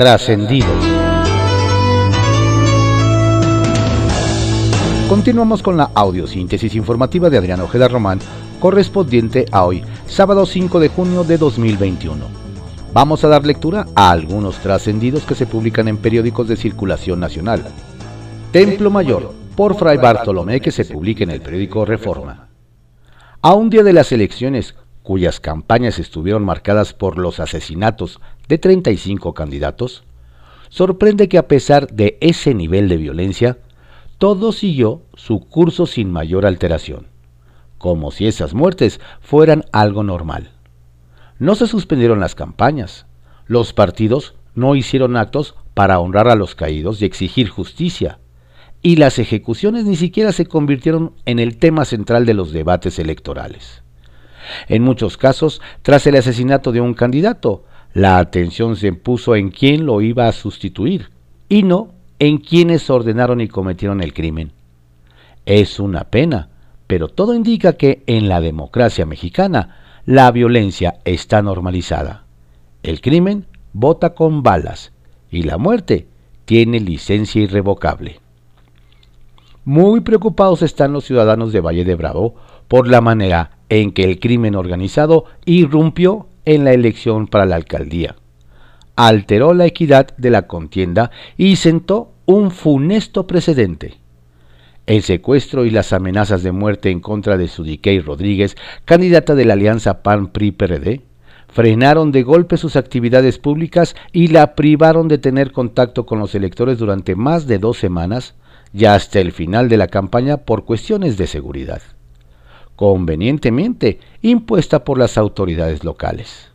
Trascendidos. Continuamos con la audiosíntesis informativa de Adrián Ojeda Román, correspondiente a hoy, sábado 5 de junio de 2021. Vamos a dar lectura a algunos trascendidos que se publican en periódicos de circulación nacional. Templo Mayor, por Fray Bartolomé, que se publica en el periódico Reforma. A un día de las elecciones, cuyas campañas estuvieron marcadas por los asesinatos de 35 candidatos, sorprende que a pesar de ese nivel de violencia, todo siguió su curso sin mayor alteración, como si esas muertes fueran algo normal. No se suspendieron las campañas, los partidos no hicieron actos para honrar a los caídos y exigir justicia, y las ejecuciones ni siquiera se convirtieron en el tema central de los debates electorales. En muchos casos, tras el asesinato de un candidato, la atención se puso en quién lo iba a sustituir y no en quienes ordenaron y cometieron el crimen. Es una pena, pero todo indica que en la democracia mexicana la violencia está normalizada. El crimen vota con balas y la muerte tiene licencia irrevocable. Muy preocupados están los ciudadanos de Valle de Bravo por la manera en que el crimen organizado irrumpió en la elección para la alcaldía. Alteró la equidad de la contienda y sentó un funesto precedente. El secuestro y las amenazas de muerte en contra de Sudiquei Rodríguez, candidata de la alianza PAN-PRI-PRD, frenaron de golpe sus actividades públicas y la privaron de tener contacto con los electores durante más de dos semanas, ya hasta el final de la campaña por cuestiones de seguridad convenientemente impuesta por las autoridades locales.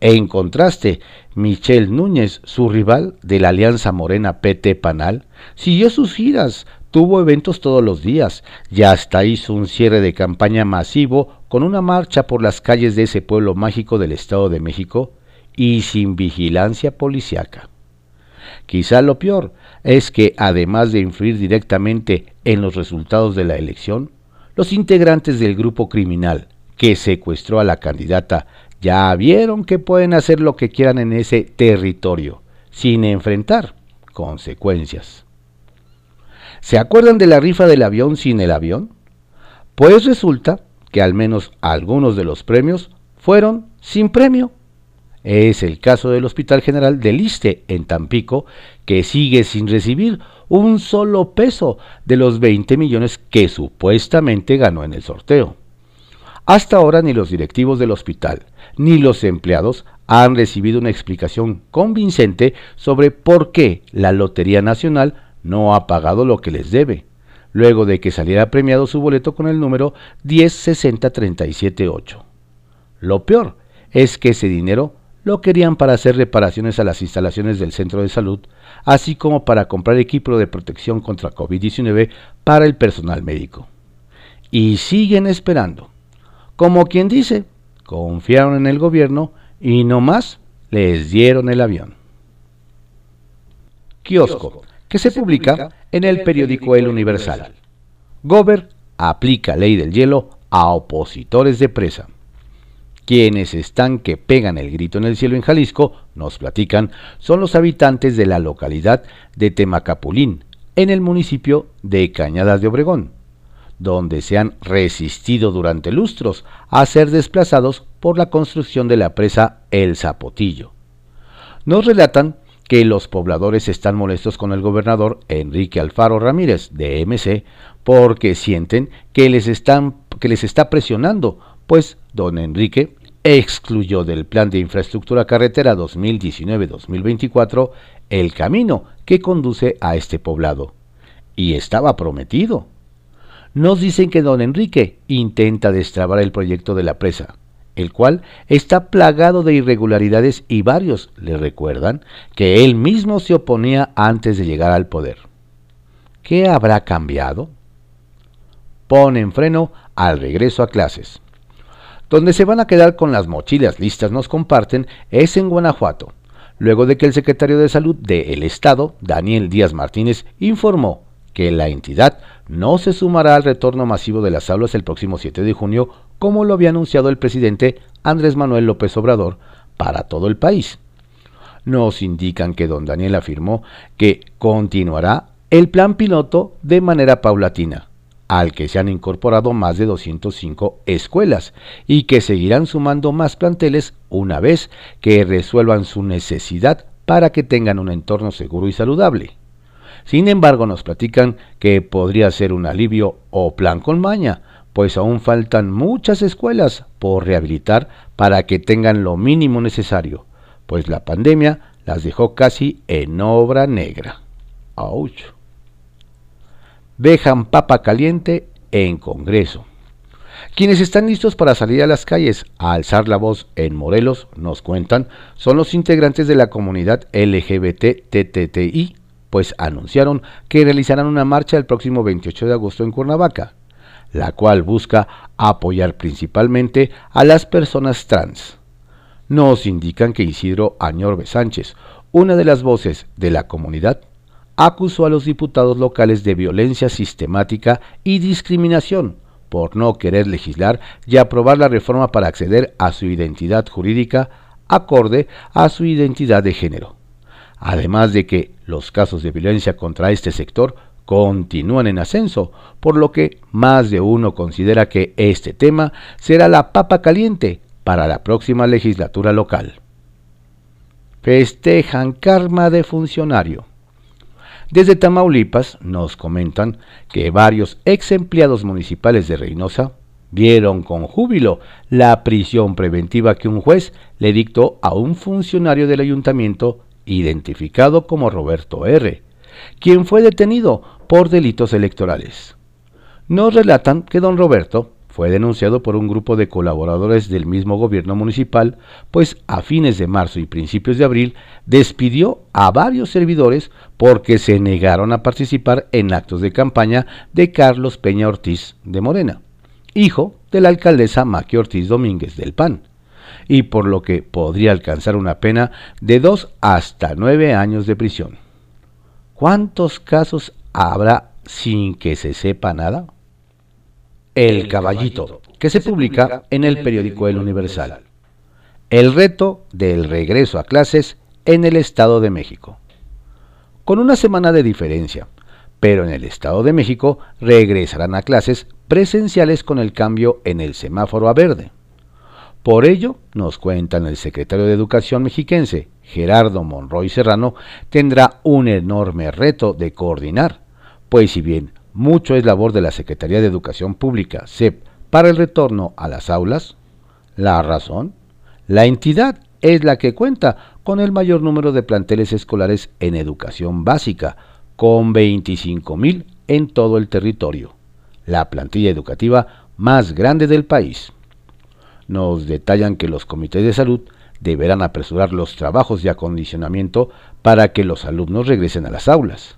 En contraste, Michelle Núñez, su rival de la Alianza Morena PT Panal, siguió sus giras, tuvo eventos todos los días y hasta hizo un cierre de campaña masivo con una marcha por las calles de ese pueblo mágico del Estado de México y sin vigilancia policiaca. Quizá lo peor es que, además de influir directamente en los resultados de la elección, los integrantes del grupo criminal que secuestró a la candidata ya vieron que pueden hacer lo que quieran en ese territorio, sin enfrentar consecuencias. ¿Se acuerdan de la rifa del avión sin el avión? Pues resulta que al menos algunos de los premios fueron sin premio. Es el caso del Hospital General del Liste en Tampico, que sigue sin recibir un solo peso de los 20 millones que supuestamente ganó en el sorteo. Hasta ahora ni los directivos del hospital ni los empleados han recibido una explicación convincente sobre por qué la Lotería Nacional no ha pagado lo que les debe, luego de que saliera premiado su boleto con el número 1060378. Lo peor es que ese dinero lo querían para hacer reparaciones a las instalaciones del centro de salud, así como para comprar equipo de protección contra COVID-19 para el personal médico. Y siguen esperando. Como quien dice, confiaron en el gobierno y no más les dieron el avión. Kiosco, que se publica en el periódico El Universal. Gober aplica ley del hielo a opositores de presa. Quienes están que pegan el grito en el cielo en Jalisco, nos platican, son los habitantes de la localidad de Temacapulín, en el municipio de Cañadas de Obregón, donde se han resistido durante lustros a ser desplazados por la construcción de la presa El Zapotillo. Nos relatan que los pobladores están molestos con el gobernador Enrique Alfaro Ramírez de MC porque sienten que les, están, que les está presionando, pues don Enrique excluyó del Plan de Infraestructura Carretera 2019-2024 el camino que conduce a este poblado. Y estaba prometido. Nos dicen que don Enrique intenta destrabar el proyecto de la presa, el cual está plagado de irregularidades y varios le recuerdan que él mismo se oponía antes de llegar al poder. ¿Qué habrá cambiado? Ponen freno al regreso a clases. Donde se van a quedar con las mochilas listas, nos comparten, es en Guanajuato, luego de que el secretario de Salud del Estado, Daniel Díaz Martínez, informó que la entidad no se sumará al retorno masivo de las aulas el próximo 7 de junio, como lo había anunciado el presidente Andrés Manuel López Obrador, para todo el país. nos indican que don Daniel afirmó que continuará el plan piloto de manera paulatina, al que se han incorporado más de 205 escuelas y que seguirán sumando más planteles una vez que resuelvan su necesidad para que tengan un entorno seguro y saludable. Sin embargo, nos platican que podría ser un alivio o plan con maña, pues aún faltan muchas escuelas por rehabilitar para que tengan lo mínimo necesario, pues la pandemia las dejó casi en obra negra. ¡Auch! Dejan papa caliente en Congreso. Quienes están listos para salir a las calles a alzar la voz en Morelos, nos cuentan, son los integrantes de la comunidad LGBT-TTI, pues anunciaron que realizarán una marcha el próximo 28 de agosto en Cuernavaca la cual busca apoyar principalmente a las personas trans. Nos indican que Isidro Añorbe Sánchez, una de las voces de la comunidad, acusó a los diputados locales de violencia sistemática y discriminación por no querer legislar y aprobar la reforma para acceder a su identidad jurídica acorde a su identidad de género. Además de que los casos de violencia contra este sector continúan en ascenso, por lo que más de uno considera que este tema será la papa caliente para la próxima legislatura local. Festejan karma de funcionario. Desde Tamaulipas nos comentan que varios ex empleados municipales de Reynosa vieron con júbilo la prisión preventiva que un juez le dictó a un funcionario del ayuntamiento identificado como Roberto R., quien fue detenido por delitos electorales. Nos relatan que don Roberto fue denunciado por un grupo de colaboradores del mismo gobierno municipal, pues a fines de marzo y principios de abril despidió a varios servidores porque se negaron a participar en actos de campaña de Carlos Peña Ortiz de Morena, hijo de la alcaldesa Maqui Ortiz Domínguez del PAN, y por lo que podría alcanzar una pena de dos hasta nueve años de prisión. ¿Cuántos casos habrá sin que se sepa nada? El caballito, que se publica en el periódico El Universal. El reto del regreso a clases en el Estado de México. Con una semana de diferencia, pero en el Estado de México regresarán a clases presenciales con el cambio en el semáforo a verde. Por ello, nos cuentan el secretario de Educación mexiquense, Gerardo Monroy Serrano, tendrá un enorme reto de coordinar pues si bien mucho es labor de la Secretaría de Educación Pública, SEP, para el retorno a las aulas, la razón, la entidad es la que cuenta con el mayor número de planteles escolares en educación básica, con 25.000 en todo el territorio, la plantilla educativa más grande del país. Nos detallan que los comités de salud deberán apresurar los trabajos de acondicionamiento para que los alumnos regresen a las aulas.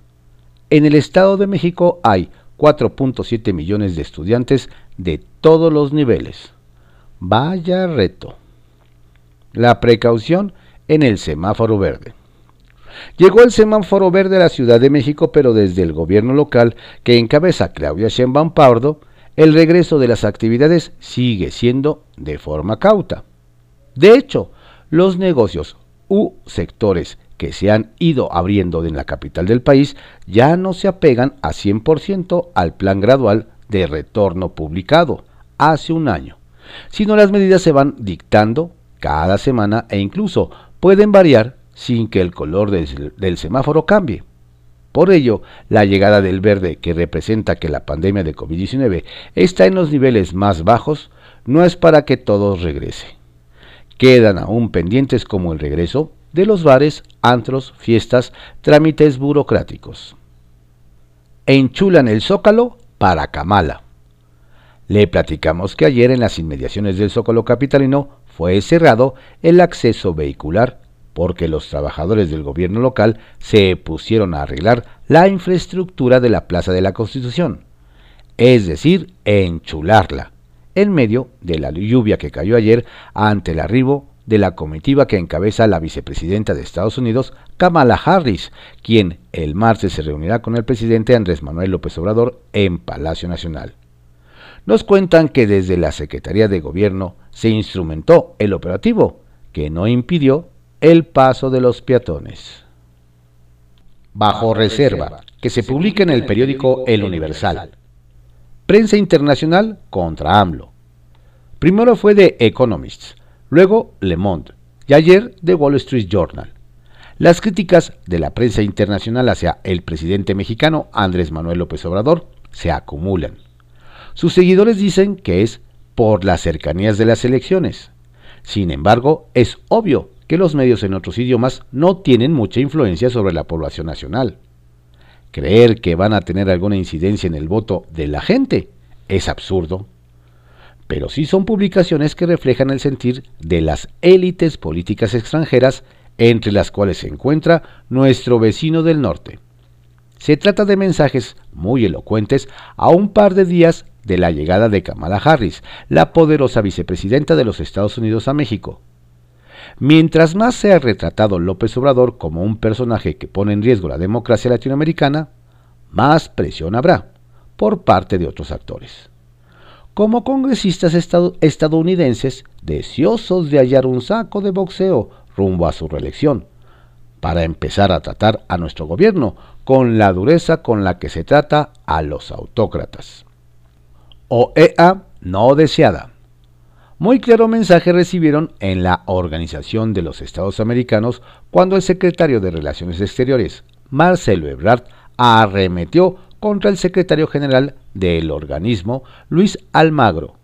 En el Estado de México hay 4.7 millones de estudiantes de todos los niveles. Vaya reto. La precaución en el semáforo verde. Llegó el semáforo verde a la Ciudad de México, pero desde el gobierno local que encabeza Claudia Sheinbaum Pardo, el regreso de las actividades sigue siendo de forma cauta. De hecho, los negocios u sectores que se han ido abriendo en la capital del país ya no se apegan a 100% al plan gradual de retorno publicado hace un año, sino las medidas se van dictando cada semana e incluso pueden variar sin que el color del, semáforo cambie. Por ello, la llegada del verde, que representa que la pandemia de COVID-19 está en los niveles más bajos, no es para que todos regrese. Quedan aún pendientes como el regreso de los bares, antros, fiestas, trámites burocráticos. Enchulan el zócalo para Kamala. Le platicamos que ayer en las inmediaciones del zócalo capitalino fue cerrado el acceso vehicular porque los trabajadores del gobierno local se pusieron a arreglar la infraestructura de la Plaza de la Constitución, es decir, enchularla, en medio de la lluvia que cayó ayer ante el arribo de la comitiva que encabeza la vicepresidenta de Estados Unidos, Kamala Harris, quien el martes se reunirá con el presidente Andrés Manuel López Obrador en Palacio Nacional. Nos cuentan que desde la Secretaría de Gobierno se instrumentó el operativo, que no impidió el paso de los peatones. Bajo reserva, que se publica en el periódico El Universal. Prensa internacional contra AMLO. Primero fue The Economist, luego Le Monde y ayer The Wall Street Journal. Las críticas de la prensa internacional hacia el presidente mexicano Andrés Manuel López Obrador se acumulan. Sus seguidores dicen que es por las cercanías de las elecciones. Sin embargo, es obvio que los medios en otros idiomas no tienen mucha influencia sobre la población nacional. Creer que van a tener alguna incidencia en el voto de la gente es absurdo pero sí son publicaciones que reflejan el sentir de las élites políticas extranjeras, entre las cuales se encuentra nuestro vecino del norte. Se trata de mensajes muy elocuentes a un par de días de la llegada de Kamala Harris, la poderosa vicepresidenta de los Estados Unidos a México. Mientras más sea retratado López Obrador como un personaje que pone en riesgo la democracia latinoamericana, más presión habrá por parte de otros actores como congresistas estadounidenses deseosos de hallar un saco de boxeo rumbo a su reelección, para empezar a tratar a nuestro gobierno con la dureza con la que se trata a los autócratas. OEA no deseada. Muy claro mensaje recibieron en la Organización de los Estados Americanos cuando el secretario de Relaciones Exteriores, Marcelo Ebrard, arremetió contra el secretario general del organismo, Luis Almagro.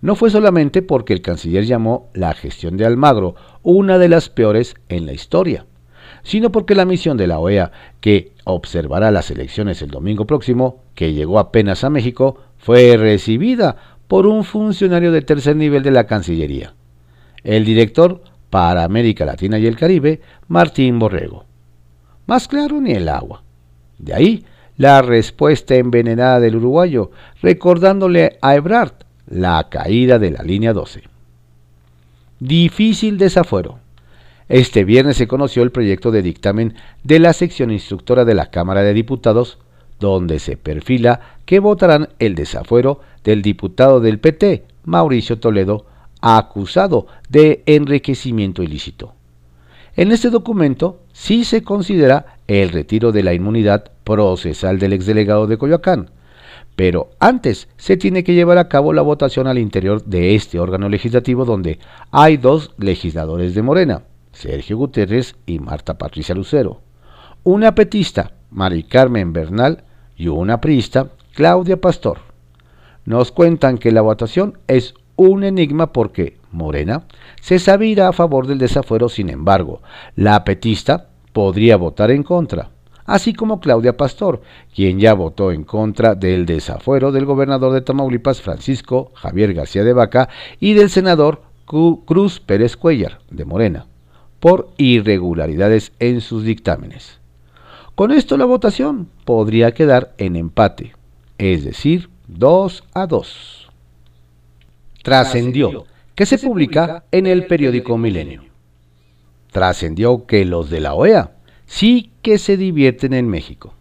No fue solamente porque el canciller llamó la gestión de Almagro una de las peores en la historia, sino porque la misión de la OEA, que observará las elecciones el domingo próximo, que llegó apenas a México, fue recibida por un funcionario de tercer nivel de la Cancillería, el director para América Latina y el Caribe, Martín Borrego. Más claro ni el agua. De ahí la respuesta envenenada del uruguayo, recordándole a Ebrard la caída de la línea 12. Difícil desafuero. Este viernes se conoció el proyecto de dictamen de la sección instructora de la Cámara de Diputados, donde se perfila que votarán el desafuero del diputado del PT, Mauricio Toledo, acusado de enriquecimiento ilícito. En este documento sí se considera el retiro de la inmunidad procesal del exdelegado de Coyoacán, pero antes se tiene que llevar a cabo la votación al interior de este órgano legislativo donde hay dos legisladores de Morena, Sergio Gutiérrez y Marta Patricia Lucero, una petista, Mari Carmen Bernal, y una priista, Claudia Pastor. Nos cuentan que la votación es un enigma porque Morena se sabía a favor del desafuero, sin embargo, la petista podría votar en contra, así como Claudia Pastor, quien ya votó en contra del desafuero del gobernador de Tamaulipas, Francisco Javier García de Vaca, y del senador Cruz Pérez Cuellar, de Morena, por irregularidades en sus dictámenes. Con esto la votación podría quedar en empate, es decir, 2 a 2 trascendió, que se publica en el periódico Milenio. Trascendió que los de la OEA sí que se divierten en México.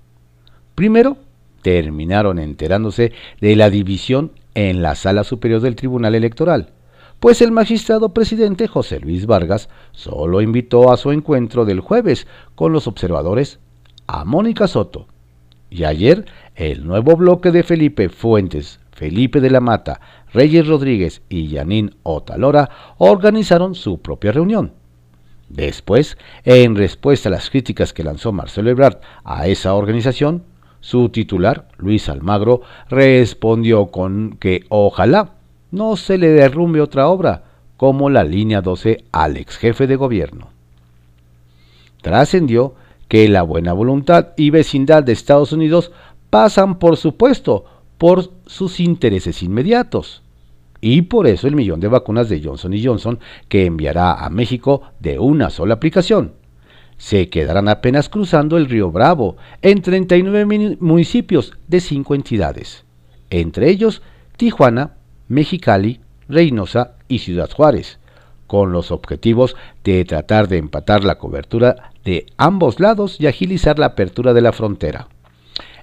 Primero, terminaron enterándose de la división en la sala superior del Tribunal Electoral, pues el magistrado presidente José Luis Vargas solo invitó a su encuentro del jueves con los observadores a Mónica Soto. Y ayer el nuevo bloque de Felipe Fuentes, Felipe de la Mata, Reyes Rodríguez y Yanín Otalora organizaron su propia reunión. Después, en respuesta a las críticas que lanzó Marcelo Ebrard a esa organización, su titular, Luis Almagro, respondió con que ojalá no se le derrumbe otra obra como la línea 12 al ex jefe de gobierno. Trascendió que la buena voluntad y vecindad de Estados Unidos pasan, por supuesto, por sus intereses inmediatos y por eso el millón de vacunas de Johnson Johnson que enviará a México de una sola aplicación. Se quedarán apenas cruzando el río Bravo en 39 municipios de cinco entidades, entre ellos Tijuana, Mexicali, Reynosa y Ciudad Juárez, con los objetivos de tratar de empatar la cobertura de ambos lados y agilizar la apertura de la frontera.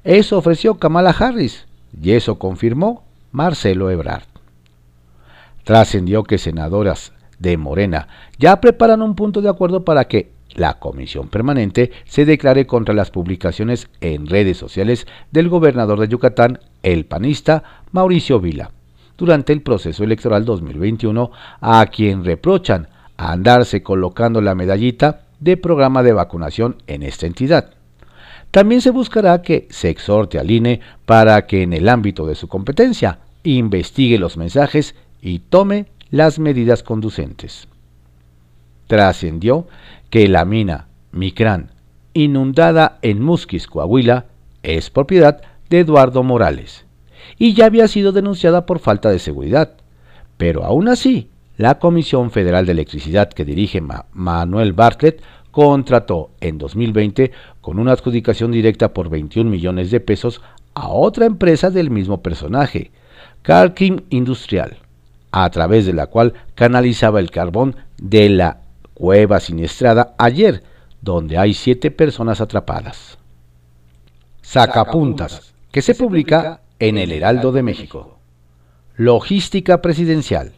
Eso ofreció Kamala Harris y eso confirmó Marcelo Ebrard trascendió que senadoras de Morena ya preparan un punto de acuerdo para que la comisión permanente se declare contra las publicaciones en redes sociales del gobernador de Yucatán, el panista Mauricio Vila, durante el proceso electoral 2021, a quien reprochan andarse colocando la medallita de programa de vacunación en esta entidad. También se buscará que se exhorte al INE para que en el ámbito de su competencia investigue los mensajes y tome las medidas conducentes. Trascendió que la mina Micrán, inundada en Musquis, Coahuila, es propiedad de Eduardo Morales y ya había sido denunciada por falta de seguridad. Pero aún así, la Comisión Federal de Electricidad que dirige Manuel Bartlett contrató en 2020 con una adjudicación directa por 21 millones de pesos a otra empresa del mismo personaje, Carkim Industrial, a través de la cual canalizaba el carbón de la cueva siniestrada ayer, donde hay siete personas atrapadas. Sacapuntas, que se publica en el Heraldo de México. Logística presidencial.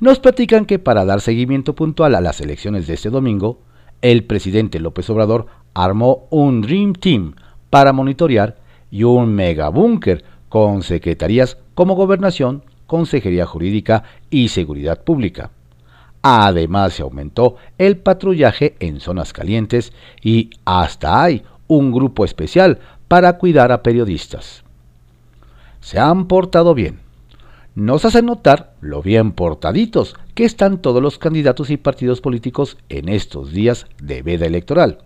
Nos platican que para dar seguimiento puntual a las elecciones de este domingo, el presidente López Obrador armó un Dream Team para monitorear y un megabúnker con secretarías como Gobernación, Consejería Jurídica y Seguridad Pública. Además se aumentó el patrullaje en zonas calientes y hasta hay un grupo especial para cuidar a periodistas. Se han portado bien. Nos hacen notar lo bien portaditos que están todos los candidatos y partidos políticos en estos días de veda electoral.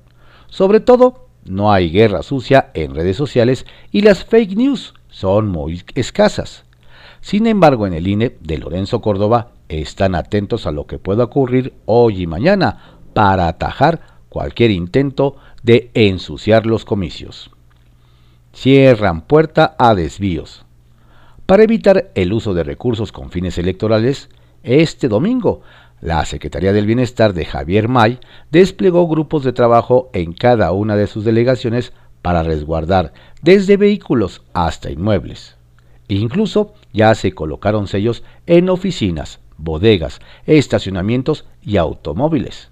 Sobre todo, no hay guerra sucia en redes sociales y las fake news son muy escasas. Sin embargo, en el INE de Lorenzo Córdoba están atentos a lo que pueda ocurrir hoy y mañana para atajar cualquier intento de ensuciar los comicios. Cierran puerta a desvíos. Para evitar el uso de recursos con fines electorales, este domingo la Secretaría del Bienestar de Javier May desplegó grupos de trabajo en cada una de sus delegaciones para resguardar desde vehículos hasta inmuebles. Incluso ya se colocaron sellos en oficinas, bodegas, estacionamientos y automóviles.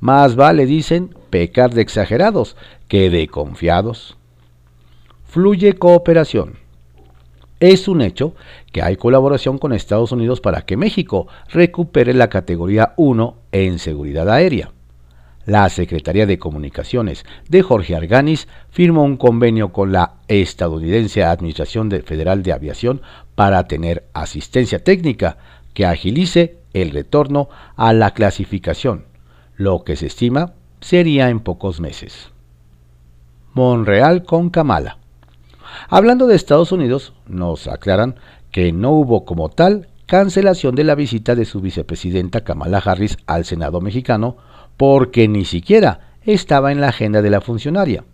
Más vale, dicen, pecar de exagerados que de confiados. Fluye cooperación. Es un hecho que hay colaboración con Estados Unidos para que México recupere la categoría 1 en seguridad aérea. La Secretaría de Comunicaciones de Jorge Arganis firmó un convenio con la estadounidense Administración Federal de Aviación para tener asistencia técnica que agilice el retorno a la clasificación, lo que se estima sería en pocos meses. Monreal con Kamala. Hablando de Estados Unidos, nos aclaran que no hubo como tal cancelación de la visita de su vicepresidenta Kamala Harris al Senado mexicano porque ni siquiera estaba en la agenda de la funcionaria.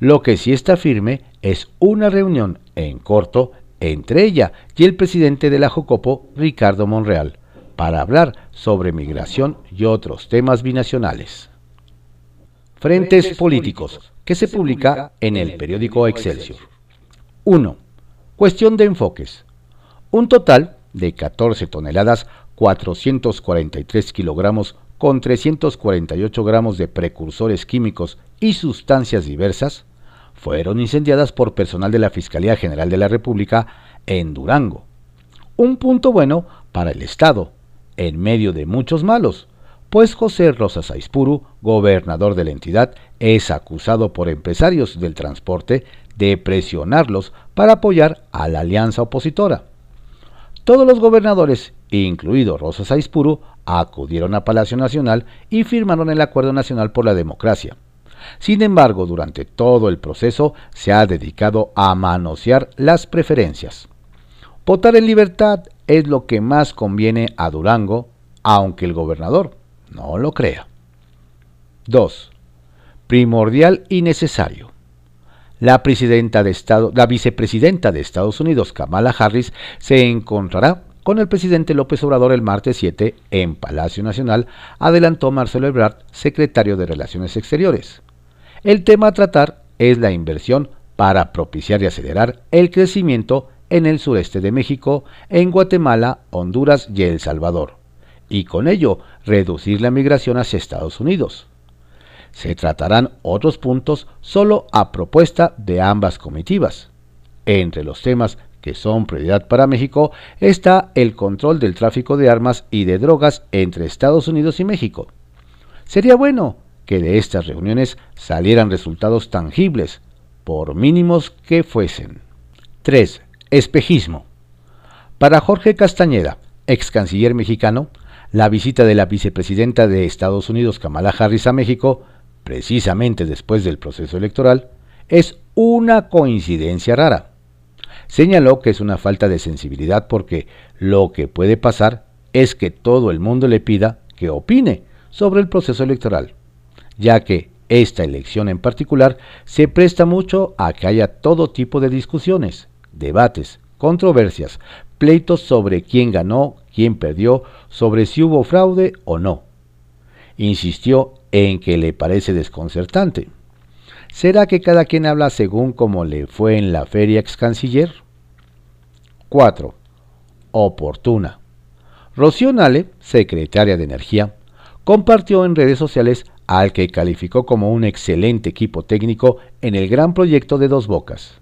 Lo que sí está firme es una reunión en corto entre ella y el presidente de la Jocopo, Ricardo Monreal, para hablar sobre migración y otros temas binacionales. Frentes políticos, que se publica en el periódico Excelsior. 1. Cuestión de enfoques. Un total de 14 toneladas 443 kilogramos con 348 gramos de precursores químicos y sustancias diversas fueron incendiadas por personal de la Fiscalía General de la República en Durango. Un punto bueno para el Estado, en medio de muchos malos, pues José Rosas Aispuru, gobernador de la entidad, es acusado por empresarios del transporte de presionarlos para apoyar a la alianza opositora. Todos los gobernadores, incluido Rosas Aispuru, acudieron a Palacio Nacional y firmaron el Acuerdo Nacional por la Democracia sin embargo, durante todo el proceso se ha dedicado a manosear las preferencias. Votar en libertad es lo que más conviene a Durango, aunque el gobernador no lo crea. 2. Primordial y necesario. La, vicepresidenta de Estados Unidos, Kamala Harris, se encontrará con el presidente López Obrador el martes 7 en Palacio Nacional, adelantó Marcelo Ebrard, secretario de Relaciones Exteriores. El tema a tratar es la inversión para propiciar y acelerar el crecimiento en el sureste de México, en Guatemala, Honduras y El Salvador, y con ello reducir la migración hacia Estados Unidos. Se tratarán otros puntos solo a propuesta de ambas comitivas. Entre los temas que son prioridad para México está el control del tráfico de armas y de drogas entre Estados Unidos y México. Sería bueno que de estas reuniones salieran resultados tangibles, por mínimos que fuesen. 3. Espejismo. Para Jorge Castañeda, ex canciller mexicano, la visita de la vicepresidenta de Estados Unidos, Kamala Harris, a México, precisamente después del proceso electoral, es una coincidencia rara. Señaló que es una falta de sensibilidad porque lo que puede pasar es que todo el mundo le pida que opine sobre el proceso electoral, ya que esta elección en particular se presta mucho a que haya todo tipo de discusiones, debates, controversias, pleitos sobre quién ganó, quién perdió, sobre si hubo fraude o no. Insistió en que le parece desconcertante. ¿Será que cada quien habla según como le fue en la feria ex canciller? 4. Oportuna. Rocío Nale, secretaria de Energía, compartió en redes sociales al que calificó como un excelente equipo técnico en el gran proyecto de Dos Bocas.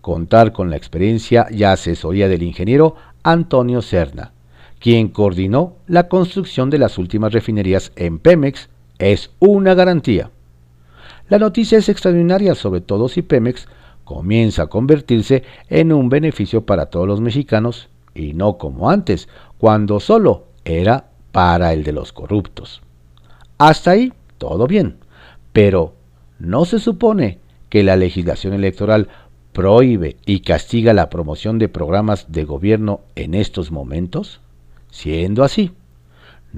Contar con la experiencia y asesoría del ingeniero Antonio Serna, quien coordinó la construcción de las últimas refinerías en Pemex, es una garantía. La noticia es extraordinaria, sobre todo si Pemex comienza a convertirse en un beneficio para todos los mexicanos y no como antes, cuando solo era para el de los corruptos. Hasta ahí todo bien, pero ¿no se supone que la legislación electoral prohíbe y castiga la promoción de programas de gobierno en estos momentos? Siendo así,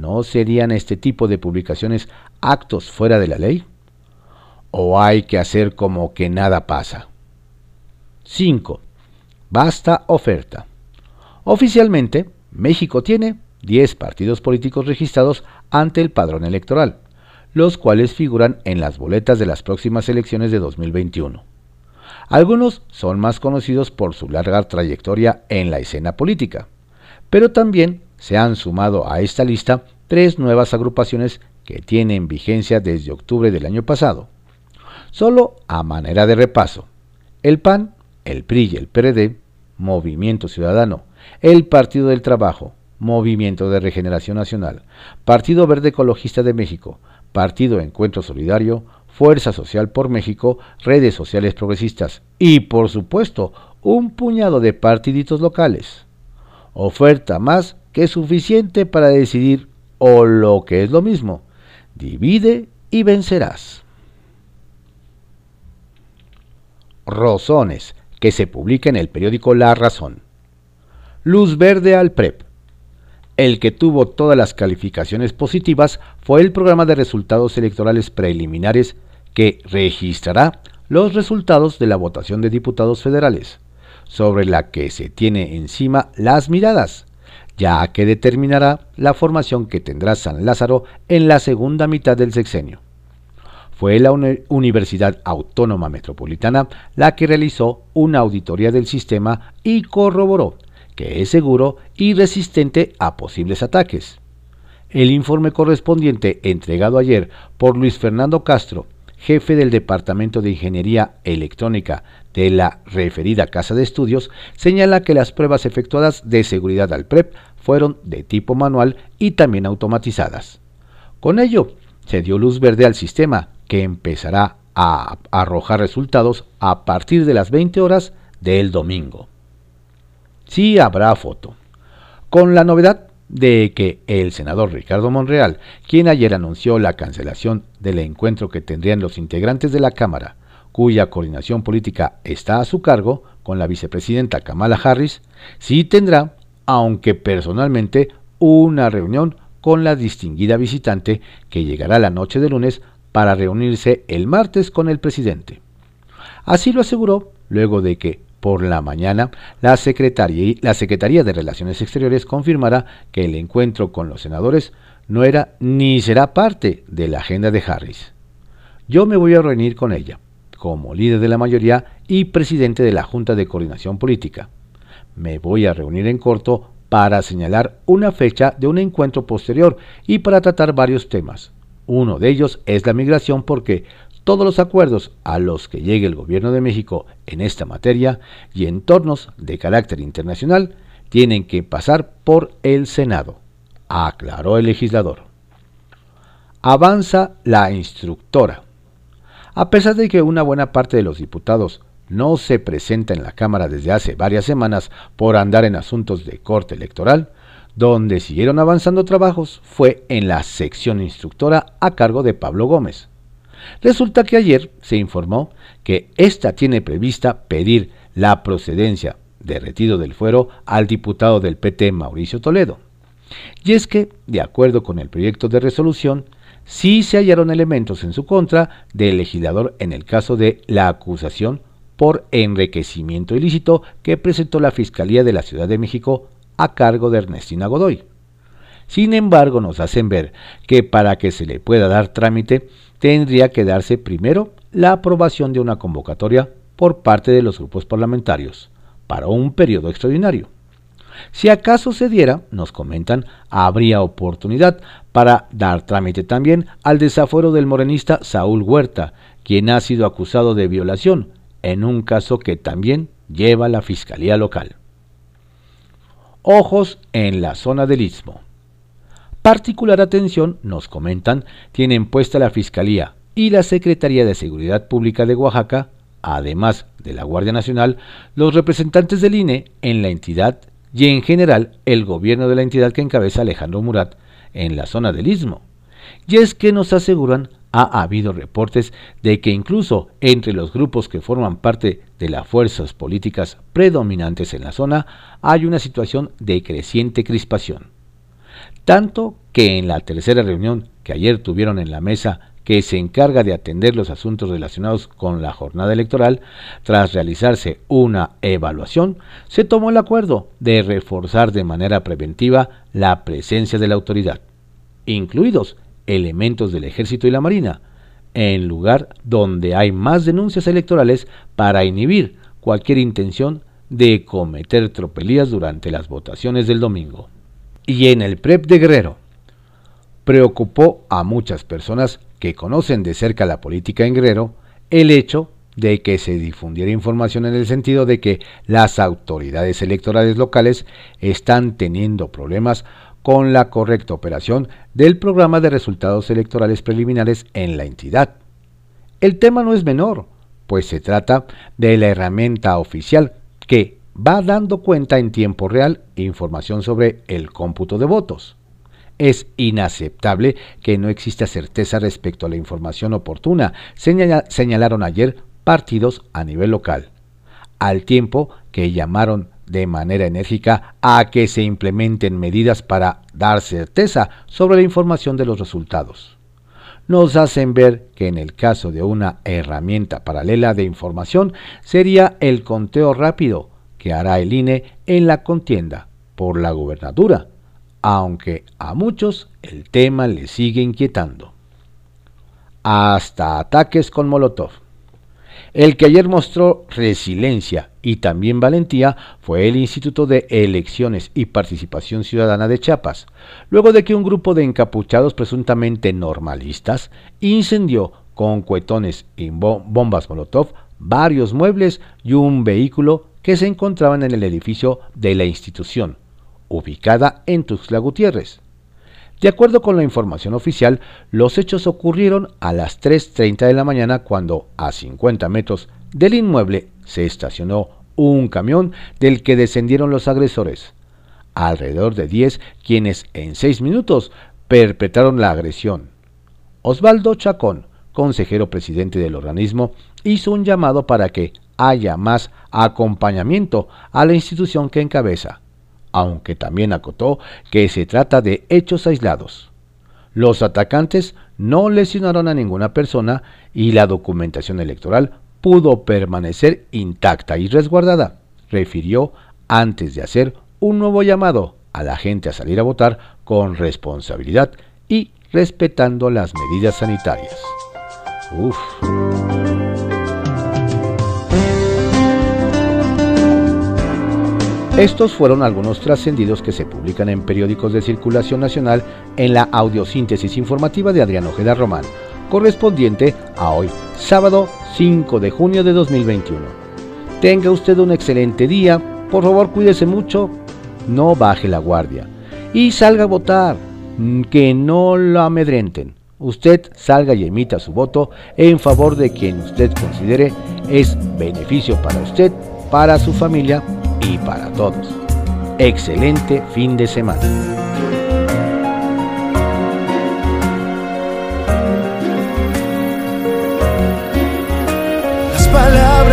¿no serían este tipo de publicaciones actos fuera de la ley? ¿O hay que hacer como que nada pasa? 5. Basta oferta. Oficialmente, México tiene 10 partidos políticos registrados ante el padrón electoral los cuales figuran en las boletas de las próximas elecciones de 2021. Algunos son más conocidos por su larga trayectoria en la escena política, pero también se han sumado a esta lista tres nuevas agrupaciones que tienen vigencia desde octubre del año pasado. Solo a manera de repaso, el PAN, el PRI y el PRD, Movimiento Ciudadano, el Partido del Trabajo, Movimiento de Regeneración Nacional, Partido Verde Ecologista de México, Partido Encuentro Solidario, Fuerza Social por México, redes sociales progresistas y, por supuesto, un puñado de partiditos locales. Oferta más que suficiente para decidir, o lo que es lo mismo, divide y vencerás. Rosones, que se publica en el periódico La Razón. Luz verde al PREP. El que tuvo todas las calificaciones positivas fue el programa de resultados electorales preliminares que registrará los resultados de la votación de diputados federales, sobre la que se tiene encima las miradas, ya que determinará la formación que tendrá San Lázaro en la segunda mitad del sexenio. Fue la Universidad Autónoma Metropolitana la que realizó una auditoría del sistema y corroboró que es seguro y resistente a posibles ataques. El informe correspondiente entregado ayer por Luis Fernando Castro, jefe del Departamento de Ingeniería Electrónica de la referida Casa de Estudios, señala que las pruebas efectuadas de seguridad al PREP fueron de tipo manual y también automatizadas. Con ello, se dio luz verde al sistema, que empezará a arrojar resultados a partir de las 20 horas del domingo sí habrá foto. Con la novedad de que el senador Ricardo Monreal, quien ayer anunció la cancelación del encuentro que tendrían los integrantes de la Cámara, cuya coordinación política está a su cargo, con la vicepresidenta Kamala Harris, sí tendrá, aunque personalmente, una reunión con la distinguida visitante que llegará la noche de lunes para reunirse el martes con el presidente. Así lo aseguró luego de que por la mañana, la Secretaría, la Secretaría de Relaciones Exteriores confirmará que el encuentro con los senadores no era ni será parte de la agenda de Harris. Yo me voy a reunir con ella, como líder de la mayoría y presidente de la Junta de Coordinación Política. Me voy a reunir en corto para señalar una fecha de un encuentro posterior y para tratar varios temas. Uno de ellos es la migración porque todos los acuerdos a los que llegue el gobierno de México en esta materia y entornos de carácter internacional tienen que pasar por el Senado, aclaró el legislador. Avanza la instructora. A pesar de que una buena parte de los diputados no se presenta en la Cámara desde hace varias semanas por andar en asuntos de corte electoral, donde siguieron avanzando trabajos fue en la sección instructora a cargo de Pablo Gómez. Resulta que ayer se informó que ésta tiene prevista pedir la procedencia de retiro del fuero al diputado del PT Mauricio Toledo. Y es que, de acuerdo con el proyecto de resolución, sí se hallaron elementos en su contra del legislador en el caso de la acusación por enriquecimiento ilícito que presentó la Fiscalía de la Ciudad de México a cargo de Ernestina Godoy. Sin embargo, nos hacen ver que para que se le pueda dar trámite, tendría que darse primero la aprobación de una convocatoria por parte de los grupos parlamentarios para un periodo extraordinario. Si acaso se diera, nos comentan, habría oportunidad para dar trámite también al desafuero del morenista Saúl Huerta, quien ha sido acusado de violación, en un caso que también lleva la Fiscalía local. Ojos en la zona del Istmo. Particular atención, nos comentan, tienen puesta la Fiscalía y la Secretaría de Seguridad Pública de Oaxaca, además de la Guardia Nacional, los representantes del INE en la entidad y en general el gobierno de la entidad que encabeza Alejandro Murat en la zona del Istmo. Y es que nos aseguran ha habido reportes de que incluso entre los grupos que forman parte de las fuerzas políticas predominantes en la zona hay una situación de creciente crispación. Tanto que en la tercera reunión que ayer tuvieron en la mesa que se encarga de atender los asuntos relacionados con la jornada electoral, tras realizarse una evaluación, se tomó el acuerdo de reforzar de manera preventiva la presencia de la autoridad, incluidos elementos del ejército y la marina, en lugar donde hay más denuncias electorales para inhibir cualquier intención de cometer tropelías durante las votaciones del domingo y en el PREP de Guerrero. Preocupó a muchas personas que conocen de cerca la política en Guerrero el hecho de que se difundiera información en el sentido de que las autoridades electorales locales están teniendo problemas con la correcta operación del programa de resultados electorales preliminares en la entidad. El tema no es menor, pues se trata de la herramienta oficial que va dando cuenta en tiempo real información sobre el cómputo de votos. Es inaceptable que no exista certeza respecto a la información oportuna, señalaron ayer partidos a nivel local, al tiempo que llamaron de manera enérgica a que se implementen medidas para dar certeza sobre la información de los resultados. Nos hacen ver que en el caso de una herramienta paralela de información sería el conteo rápido, que hará el INE en la contienda por la gubernatura, aunque a muchos el tema le sigue inquietando. Hasta ataques con Molotov. El que ayer mostró resiliencia y también valentía fue el Instituto de Elecciones y Participación Ciudadana de Chiapas, luego de que un grupo de encapuchados presuntamente normalistas incendió con cuetones y bombas Molotov varios muebles y un vehículo que se encontraban en el edificio de la institución, ubicada en Tuxtla Gutiérrez. De acuerdo con la información oficial, los hechos ocurrieron a las 3.30 de la mañana cuando, a 50 metros del inmueble, se estacionó un camión del que descendieron los agresores. Alrededor de 10 quienes en 6 minutos perpetraron la agresión. Osvaldo Chacón, consejero presidente del organismo, hizo un llamado para que haya más acompañamiento a la institución que encabeza, aunque también acotó que se trata de hechos aislados. Los atacantes no lesionaron a ninguna persona y la documentación electoral pudo permanecer intacta y resguardada, refirió antes de hacer un nuevo llamado a la gente a salir a votar con responsabilidad y respetando las medidas sanitarias. Uf. Estos fueron algunos trascendidos que se publican en periódicos de circulación nacional en la audiosíntesis informativa de Adrián Ojeda Román, correspondiente a hoy, sábado 5 de junio de 2021. Tenga usted un excelente día, por favor cuídese mucho, no baje la guardia y salga a votar, que no lo amedrenten. Usted salga y emita su voto en favor de quien usted considere es beneficio para usted, para su familia y para todos. Excelente fin de semana.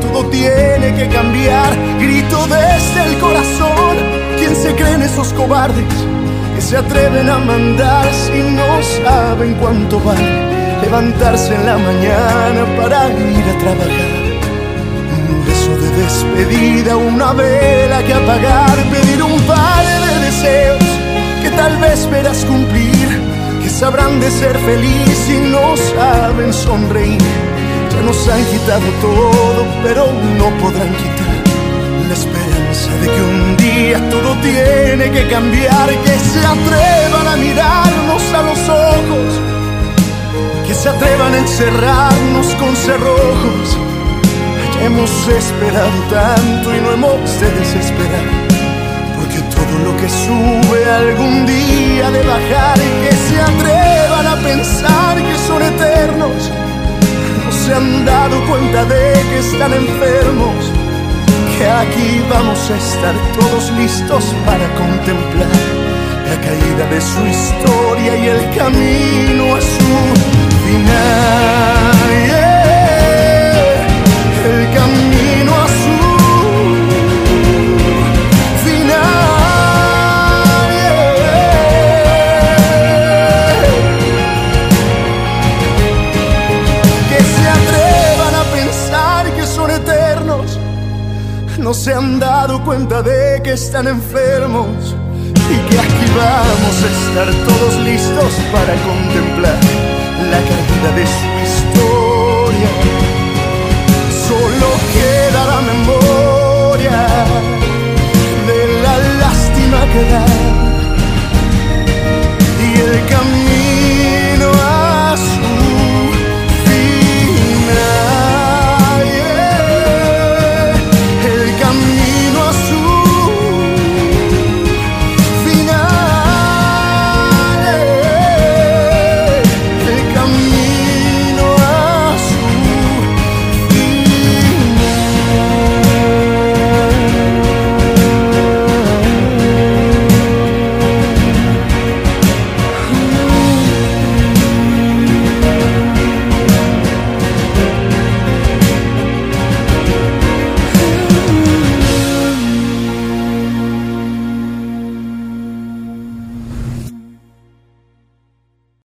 todo tiene que cambiar. Grito desde el corazón. ¿Quién se creen esos cobardes que se atreven a mandar si no saben cuánto vale? levantarse en la mañana para ir a trabajar. Un beso de despedida, una vela que apagar, pedir un par de deseos que tal vez verás cumplir, que sabrán de ser feliz y no saben sonreír. Nos han quitado todo, pero no podrán quitar la esperanza de que un día todo tiene que cambiar, que se atrevan a mirarnos a los ojos que se atrevan a encerrarnos con cerrojos. Hemos esperado tanto y no hemos de desesperar, porque todo lo que sube algún día de bajar que se atrevan a pensar que son eternos, no se han dado cuenta de que están enfermos, que aquí vamos a estar todos listos para contemplar la caída de su historia y el camino a su el camino se han dado cuenta de que están enfermos y que aquí vamos a estar todos listos para contemplar la caída de su historia. Solo queda la memoria de la lástima que da